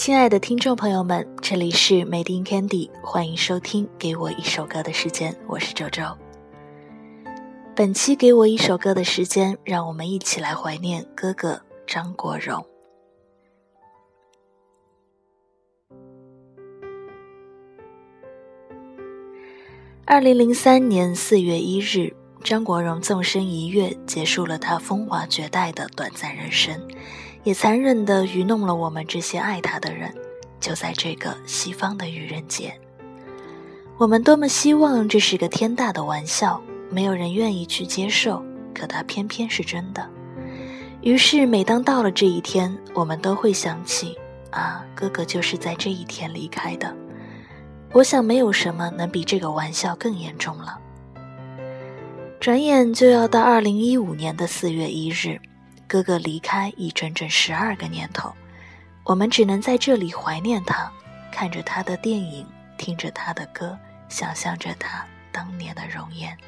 亲爱的听众朋友们，这里是 Made in Candy，欢迎收听《给我一首歌的时间》，我是周周。本期《给我一首歌的时间》，让我们一起来怀念哥哥张国荣。二零零三年四月一日，张国荣纵身一跃，结束了他风华绝代的短暂人生。也残忍地愚弄了我们这些爱他的人，就在这个西方的愚人节。我们多么希望这是个天大的玩笑，没有人愿意去接受，可它偏偏是真的。于是，每当到了这一天，我们都会想起，啊，哥哥就是在这一天离开的。我想，没有什么能比这个玩笑更严重了。转眼就要到二零一五年的四月一日。哥哥离开已整整十二个年头，我们只能在这里怀念他，看着他的电影，听着他的歌，想象着他当年的容颜。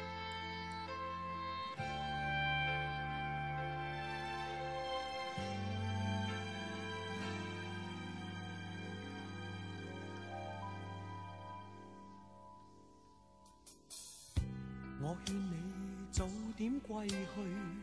我劝你早点归去。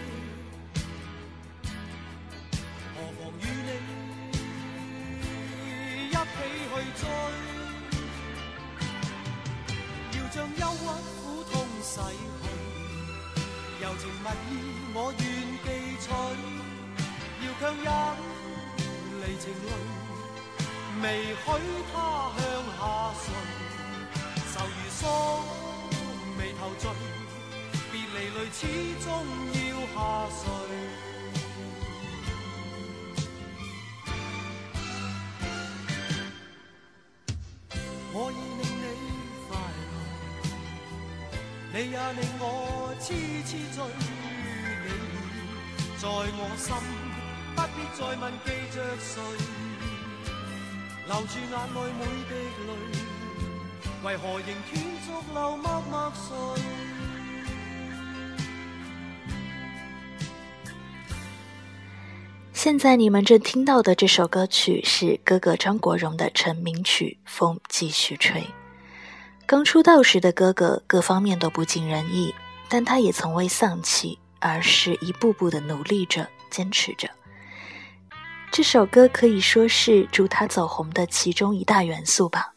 要将忧郁苦痛洗去，柔情蜜意我愿记取，要强忍离情泪，未许他向下垂，愁如锁，眉头聚，别离泪始终要下垂。我已你也令我痴痴醉。你在我心，不必再问记着谁，留住眼内每滴泪，为何仍断续流默默睡？现在你们正听到的这首歌曲是哥哥张国荣的成名曲《风继续吹》。刚出道时的哥哥各方面都不尽人意，但他也从未丧气，而是一步步的努力着、坚持着。这首歌可以说是助他走红的其中一大元素吧。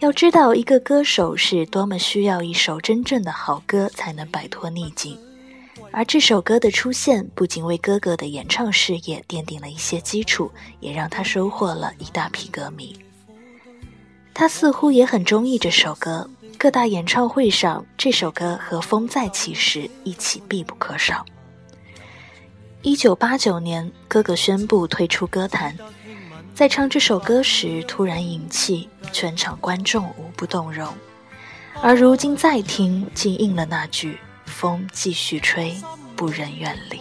要知道，一个歌手是多么需要一首真正的好歌才能摆脱逆境。而这首歌的出现，不仅为哥哥的演唱事业奠定了一些基础，也让他收获了一大批歌迷。他似乎也很中意这首歌，各大演唱会上，这首歌和《风再起时》一起必不可少。一九八九年，哥哥宣布退出歌坛，在唱这首歌时突然引气，全场观众无不动容。而如今再听，竟应了那句。风继续吹，不忍远离。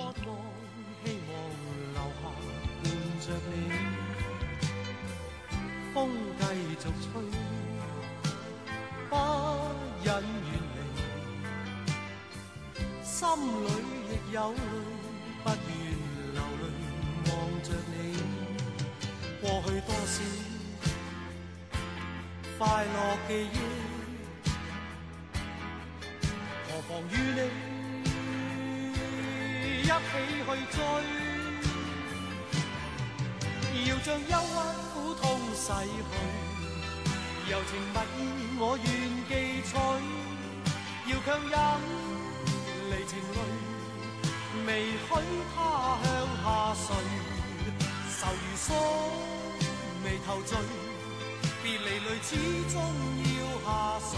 心里亦有泪，不愿流泪望着你。过去多少快乐记忆。何妨与你一起去追，要将忧郁苦痛洗去，柔情蜜意我愿记取，要强忍离情泪，未许他向下垂，愁如锁，眉头聚，别离泪始终要下垂。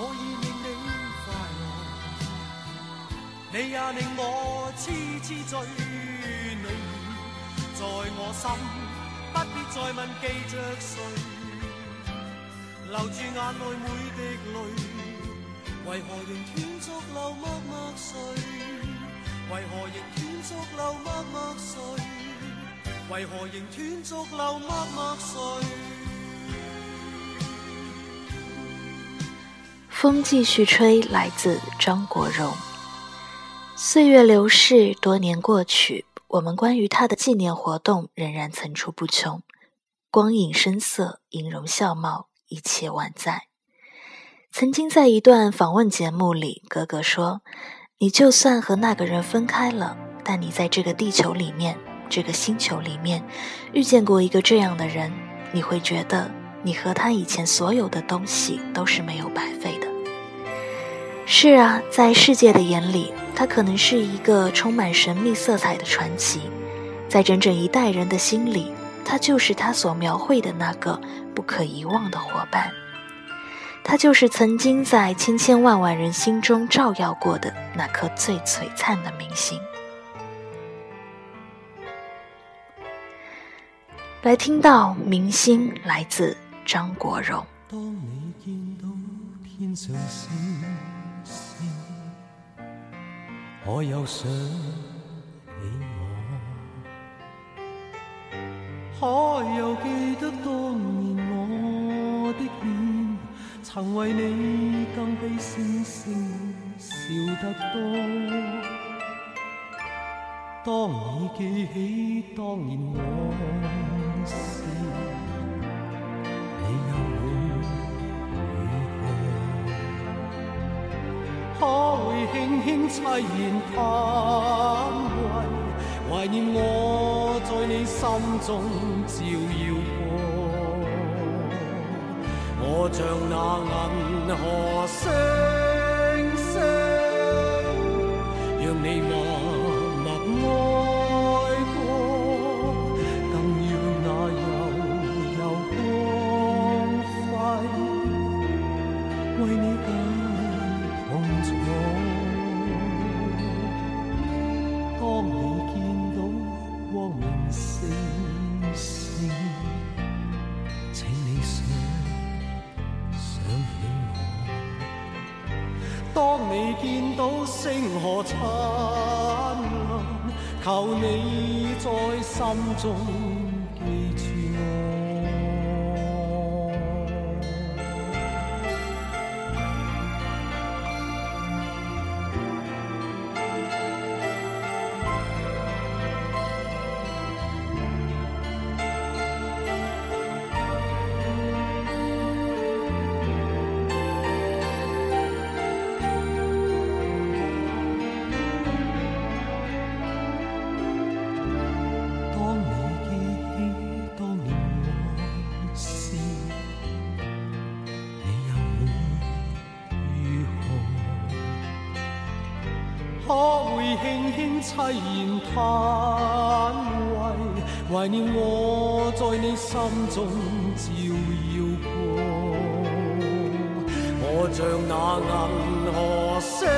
我已令你快乐，你也令我痴痴醉。你在我心，不必再问记着谁，留住眼内每滴泪。为何仍断续流默默睡？为何仍断续流默默睡？为何仍断续流默默睡？风继续吹，来自张国荣。岁月流逝，多年过去，我们关于他的纪念活动仍然层出不穷。光影声色，音容笑貌，一切万在。曾经在一段访问节目里，哥哥说：“你就算和那个人分开了，但你在这个地球里面，这个星球里面，遇见过一个这样的人，你会觉得。”你和他以前所有的东西都是没有白费。是啊，在世界的眼里，他可能是一个充满神秘色彩的传奇；在整整一代人的心里，他就是他所描绘的那个不可遗忘的伙伴。他就是曾经在千千万万人心中照耀过的那颗最璀璨的明星。来听到明星来自。张国荣。当你见到天上星星，我又想起我，可又记得当年我的脸，曾为你更比星星笑得多。当你记起当年往事。轻轻凄然叹喟，怀念我在你心中照耀过，我像那银河星星，让你默星河灿烂，求你在心中。轻轻凄然叹慰，怀念我在你心中照耀过，我像那银河星，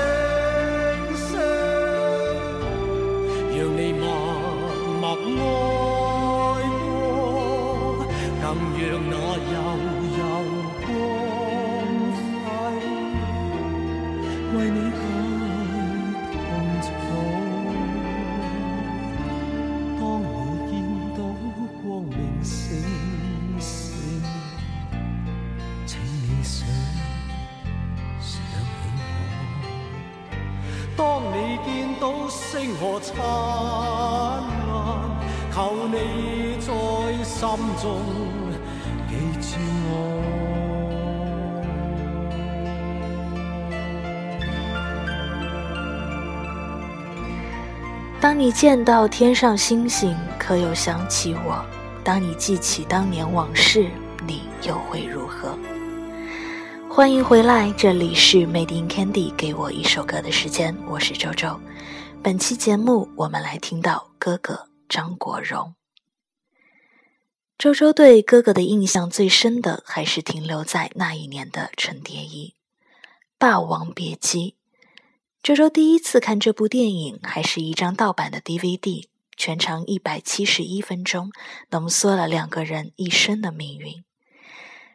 当你见到星河灿烂，求你在心中记住我。当你见到天上星星，可有想起我？当你记起当年往事，你又会如何？欢迎回来，这里是 Made in Candy，给我一首歌的时间，我是周周。本期节目，我们来听到哥哥张国荣。周周对哥哥的印象最深的，还是停留在那一年的《陈蝶衣》《霸王别姬》。周周第一次看这部电影，还是一张盗版的 DVD，全长一百七十一分钟，浓缩了两个人一生的命运。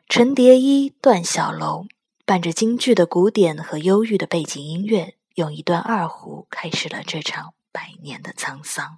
陈蝶衣、段小楼伴着京剧的古典和忧郁的背景音乐，用一段二胡开始了这场百年的沧桑。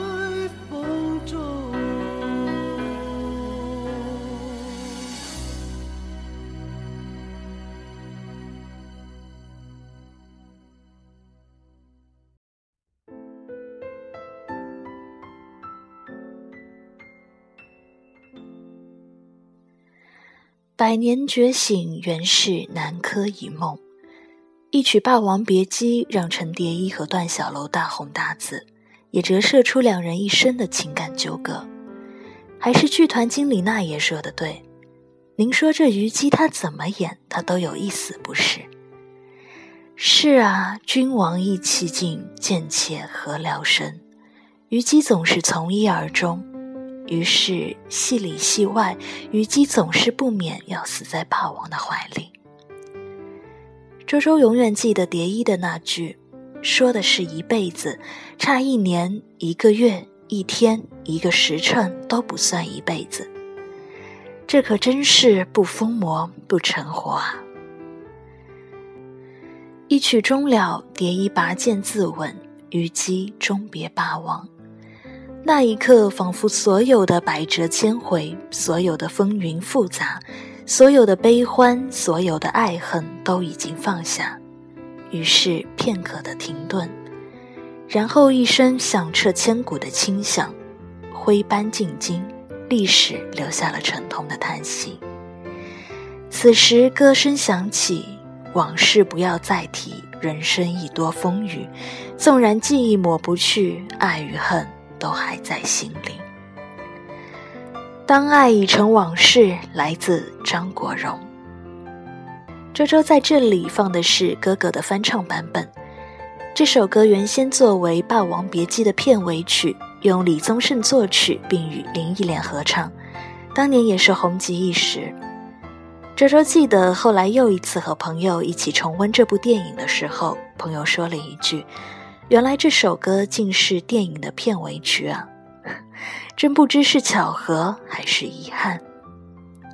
百年觉醒，原是南柯一梦。一曲《霸王别姬》让陈蝶衣和段小楼大红大紫，也折射出两人一生的情感纠葛。还是剧团经理那爷说的对，您说这虞姬她怎么演，她都有一死不是。是啊，君王意气尽，贱妾何聊生？虞姬总是从一而终。于是戏里戏外，虞姬总是不免要死在霸王的怀里。周周永远记得蝶衣的那句，说的是一辈子，差一年、一个月、一天、一个时辰都不算一辈子。这可真是不疯魔不成活啊！一曲终了，蝶衣拔剑自刎，虞姬终别霸王。那一刻，仿佛所有的百折千回，所有的风云复杂，所有的悲欢，所有的爱恨，都已经放下。于是片刻的停顿，然后一声响彻千古的轻响，挥斑进京，历史留下了沉痛的叹息。此时歌声响起，往事不要再提，人生已多风雨，纵然记忆抹不去，爱与恨。都还在心里。当爱已成往事，来自张国荣。周周在这里放的是哥哥的翻唱版本。这首歌原先作为《霸王别姬》的片尾曲，用李宗盛作曲，并与林忆莲合唱，当年也是红极一时。周周记得后来又一次和朋友一起重温这部电影的时候，朋友说了一句。原来这首歌竟是电影的片尾曲啊！真不知是巧合还是遗憾。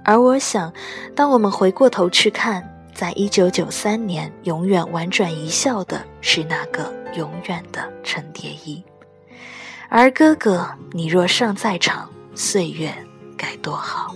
而我想，当我们回过头去看，在一九九三年，永远婉转一笑的是那个永远的陈蝶衣。而哥哥，你若尚在场，岁月该多好。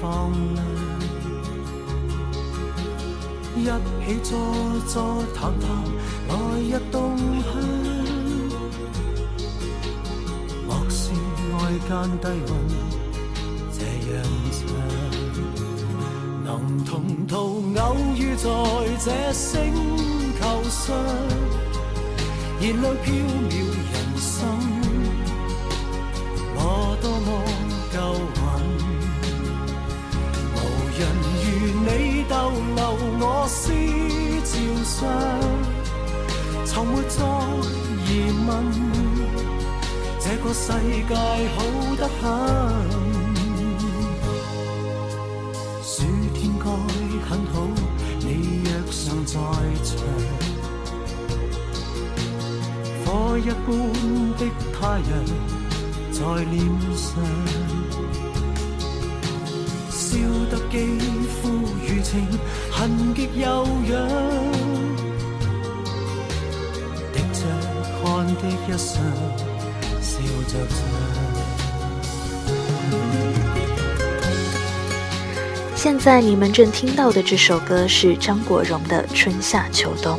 放亮，一起坐坐谈谈来日动向。莫视外间低温这样长，能同途偶遇在这星球上，燃亮飘渺思照相，从没再疑问，这个世界好得很。暑天该很好，你若尚在场，火一般的太阳在脸上。笑得肌肤如情，痕极悠扬，现在你们正听到的这首歌是张国荣的《春夏秋冬》。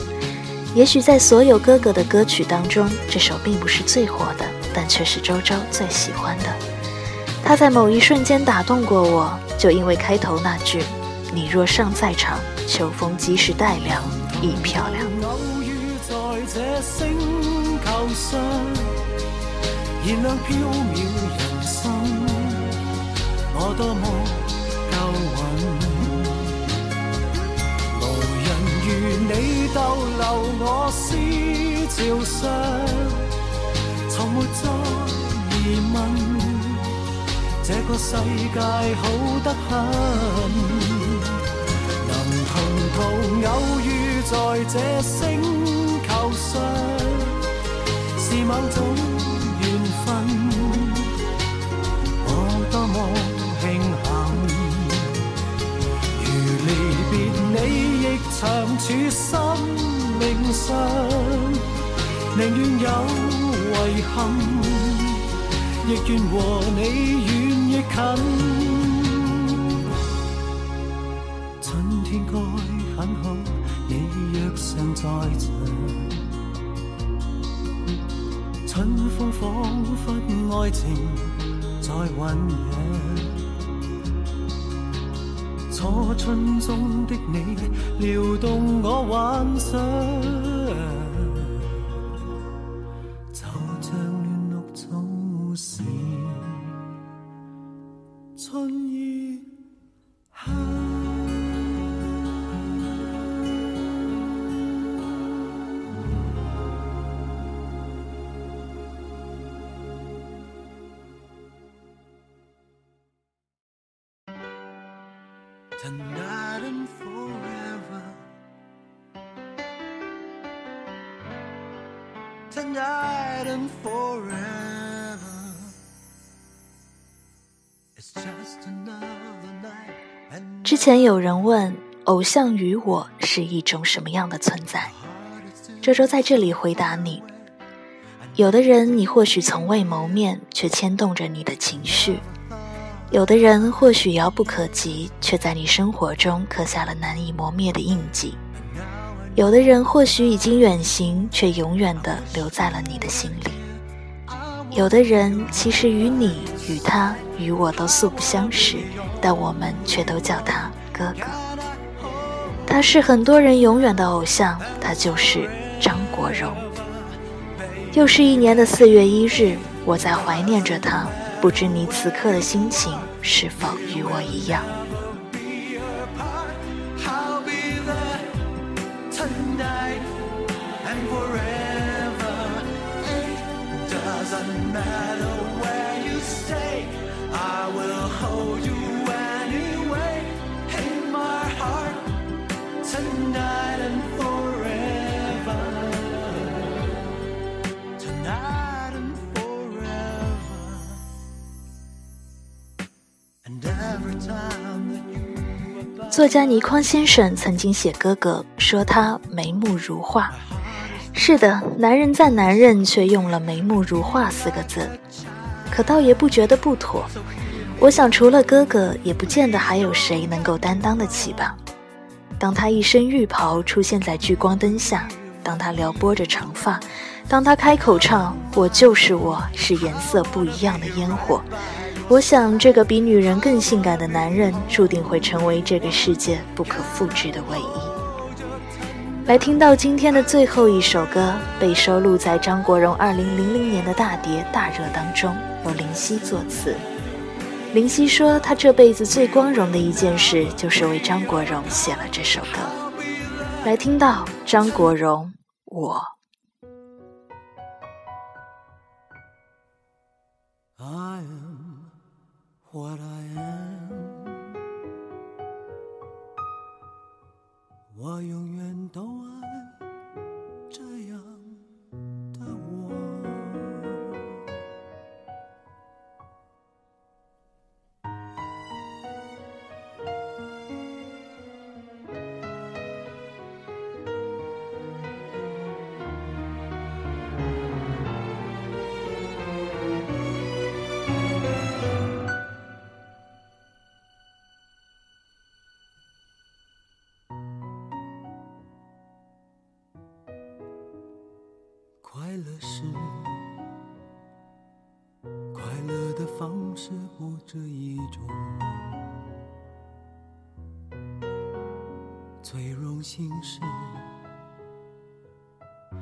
也许在所有哥哥的歌曲当中，这首并不是最火的，但却是周周最喜欢的。他在某一瞬间打动过我，就因为开头那句“你若尚在场，秋风即使带凉亦漂亮”。偶遇在这星球上，燃亮飘渺人生，我多么够运。无人如你逗留我思潮上，从没再疑问，这个世界好得很。偶遇在这星球上，是某种缘分。我多么庆幸，如离别你亦长处生命上，宁愿有遗憾，亦愿和你远亦近。春天该很好，你若尚在场。春风仿佛爱情在酝酿，初春中的你撩动我幻想，tonight and forever. Tonight and forever. It's just another night. And 之前有人问，偶像与我是一种什么样的存在？周周在这里回答你：有的人你或许从未谋面，却牵动着你的情绪；有的人或许遥不可及，却在你生活中刻下了难以磨灭的印记；有的人或许已经远行，却永远的留在了你的心里；有的人其实与你、与他、与我都素不相识，但我们却都叫他哥哥。他是很多人永远的偶像，他就是张国荣。又是一年的四月一日，我在怀念着他，不知你此刻的心情是否与我一样？be your part. I'll be there tonight and forever. It doesn't matter where you stay. I will hold 作家倪匡先生曾经写哥哥，说他眉目如画。是的，男人赞男人，却用了“眉目如画”四个字，可倒也不觉得不妥。我想，除了哥哥，也不见得还有谁能够担当得起吧。当他一身浴袍出现在聚光灯下，当他撩拨着长发，当他开口唱“我就是我”，是颜色不一样的烟火。我想，这个比女人更性感的男人，注定会成为这个世界不可复制的唯一。来听到今天的最后一首歌，被收录在张国荣2000年的大碟《大热》当中，由林夕作词。林夕说，他这辈子最光荣的一件事，就是为张国荣写了这首歌。来听到张国荣，我。What I am，我永远都爱这一种。最荣幸是，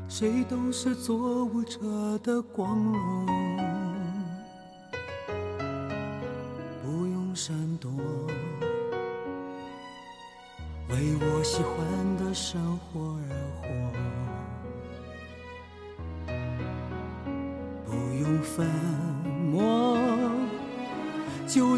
谁都是做舞者的光荣，不用闪躲，为我喜欢的生活而活，不用分，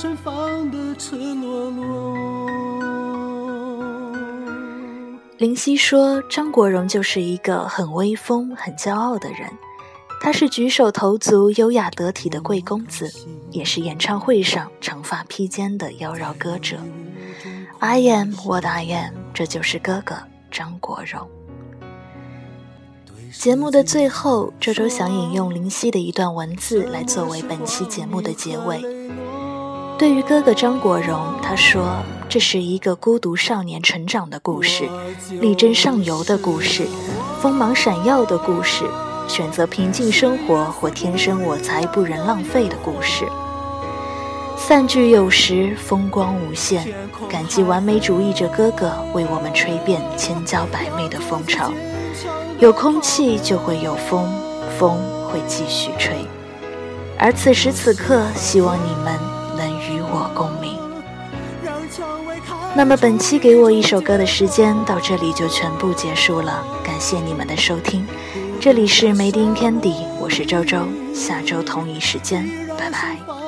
盛放的赤裸裸。林夕说：“张国荣就是一个很威风、很骄傲的人。他是举手投足优雅得体的贵公子，也是演唱会上长发披肩的妖娆歌者。I am what I am，这就是哥哥张国荣。”节目的最后，周周想引用林夕的一段文字来作为本期节目的结尾。对于哥哥张国荣，他说：“这是一个孤独少年成长的故事，力争上游的故事，锋芒闪耀的故事，选择平静生活或天生我材不忍浪费的故事。散聚有时，风光无限。感激完美主义者哥哥为我们吹遍千娇百媚的风潮。”有空气就会有风，风会继续吹。而此时此刻，希望你们我共鸣。那么本期给我一首歌的时间到这里就全部结束了，感谢你们的收听。这里是 Made in Candy，我是周周，下周同一时间，拜拜。